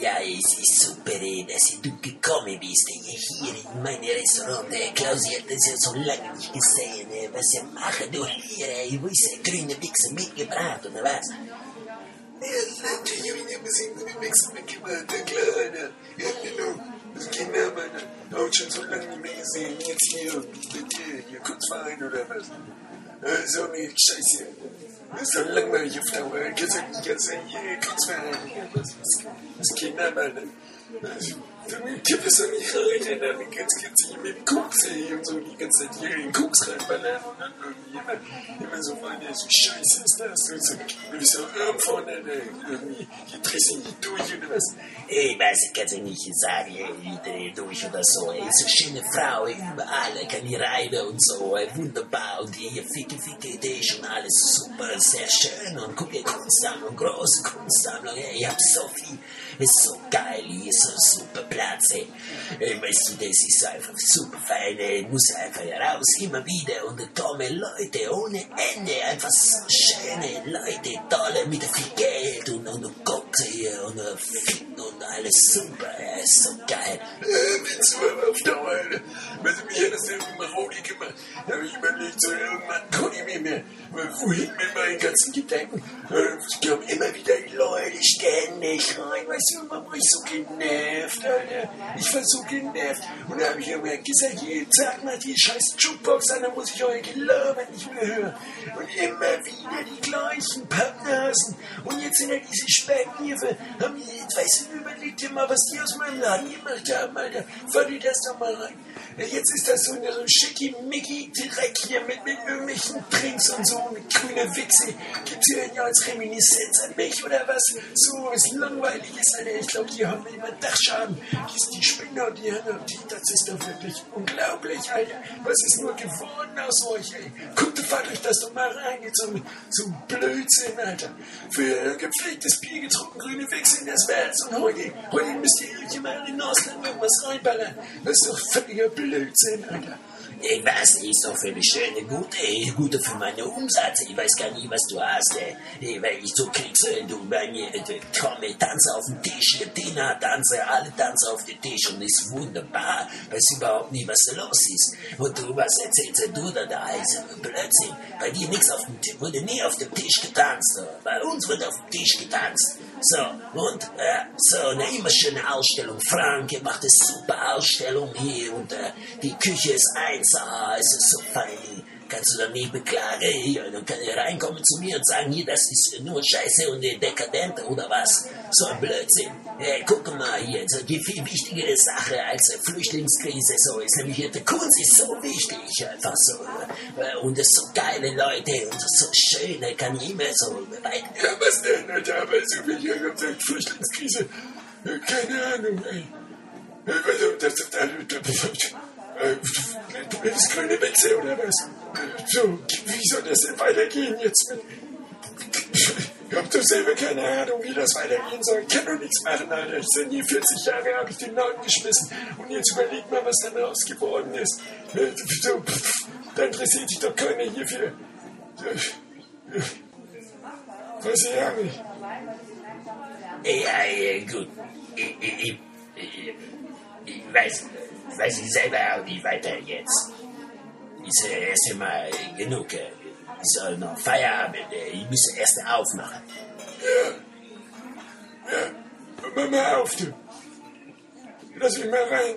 Ja, es ist super, dass du gekommen bist. Hier in mein Restaurant. Klausi hat das ja so lange nicht gesehen. Was sie machen, du hier? Ich weiß, grüne Wichse mitgebracht, oder was? Ja, natürlich habe ich ein bisschen grüne Wichse mitgebracht, der Kleine. Ja, genau. Das Kinder, meine, auch so hier, hier? So so. Kannst du hier. Also, dann kipp es doch nicht und dann ganz kitzig mit dem Koks, ey, und so die ganze Zeit hier in den Koks reinballern und dann irgendwie immer, immer so meine, so scheiße ist das, und so, du auch irgendwo, ne, ne, irgendwie, hier drehst du nicht durch oder was. Ich weiß, ich kann es nicht sagen, ich drehe durch oder so. Ey, so schöne Frau, überall, kann die Reibe und so, ey, wunderbar. Und die ficke, ficke Idee, schon alles super, sehr schön. Und gucke, Kunstsammlung, große Kunstsammlung, ey, ich hab so viel, ist so geil, hier so super weißt du, das ist einfach super fein, ey, muss einfach raus, immer wieder. Und tolle Leute, ohne Ende, einfach so schöne Leute, tolle, mit viel Geld und, und, Koks hier und, und Fit und alles super, ey, ist so geil. Äh, willst du aber auf Dauer, Alter. Du, mich hat das mal Rodi gemacht. Da habe ich überlegt, so irgendwann kann ich mir mehr. Wohin mit meinen ganzen Gedanken? Äh, Ich komme immer wieder Leute ständig rein. Weißt du, man war ich so genervt, Alter. Ich war so genervt. Und da habe ich immer gesagt, jeden Tag mal die scheiß Jukebox an, dann muss ich euer Gelaber nicht mehr hören. Und immer wieder die gleichen Pappnasen. Und jetzt sind ja diese Speckniefe. Haben die, weißt du, überleg dir mal, was die aus meinem Laden gemacht haben, Alter. Fahr dir das doch mal rein. Jetzt ist das so eine so Schicki-Micki-Dreck hier mit, mit irgendwelchen Drinks und so eine grüne Wichse. Gibt's hier ja als Reminiszenz an mich oder was? So was Langweiliges, Alter. Ich glaube, die haben immer Dachschaden. Die sind die Spinner, die haben die. Das ist doch wirklich unglaublich, Alter. Was ist nur geworden aus euch, ey? Guckt, fahrt euch das doch mal rein. Jetzt so, so Blödsinn, Alter. Für gepflegtes Bier getrunken, grüne Wichse, das wär's. Und heute, heute müsst ihr euch immer in den Ausland irgendwas reinballern. Das ist doch völliger Blödsinn, Alter. Ich weiß nicht, so für eine schöne, gute, gute für meine Umsätze. Ich weiß gar nicht, was du hast, ey. Wenn ich so kriegst, ey, du bei mir, äh, komm, ich tanze auf den Tisch, Tina tanze, alle tanzen auf den Tisch und ist wunderbar. Weiß überhaupt nicht, was los ist. Und du, was erzählst du da da? Ist Blödsinn. Bei dir nichts auf dem Tisch, wurde nie auf dem Tisch getanzt. Bei uns wird auf dem Tisch getanzt. So, und, äh, so, eine immer schöne Ausstellung. Frank macht eine super Ausstellung hier und äh, die Küche ist eins, ah, es ist so fein. Kannst du doch nicht beklagen, hier. Dann kann er reinkommen zu mir und sagen, hier, das ist nur Scheiße und dekadent oder was. So ein Blödsinn. Äh, guck mal hier, so die viel wichtigere Sache als Flüchtlingskrise so ist nämlich hier, die Kunst ist so wichtig, einfach so. Äh, und es so geile Leute und so schön, äh, kann ich immer so weit Ja, was denn, Alter? Aber so ihr habt gesagt, Flüchtlingskrise. Keine Ahnung, ey. Äh, Also, das ist äh, Du bist grüne Wechsel oder was? Äh, So, wie soll das denn weitergehen jetzt mit. Ich hab doch selber keine Ahnung, wie das weitergehen soll. Ich kann doch nichts machen, Alter. Ich bin hier 40 Jahre, habe ich den Laden geschmissen. Und jetzt überleg mal, was dann raus geworden ist. Äh, So, da interessiert sich doch keiner hierfür. Äh, Weiß ich auch nicht. Ja, ja, gut. Ich, ich, ich, ich, weiß, weiß ich selber auch weiter jetzt. Ist äh, erst einmal genug. äh, Ich soll noch Feierabend. äh, Ich muss erst aufmachen. Mach mal auf, du. Lass mich mal rein.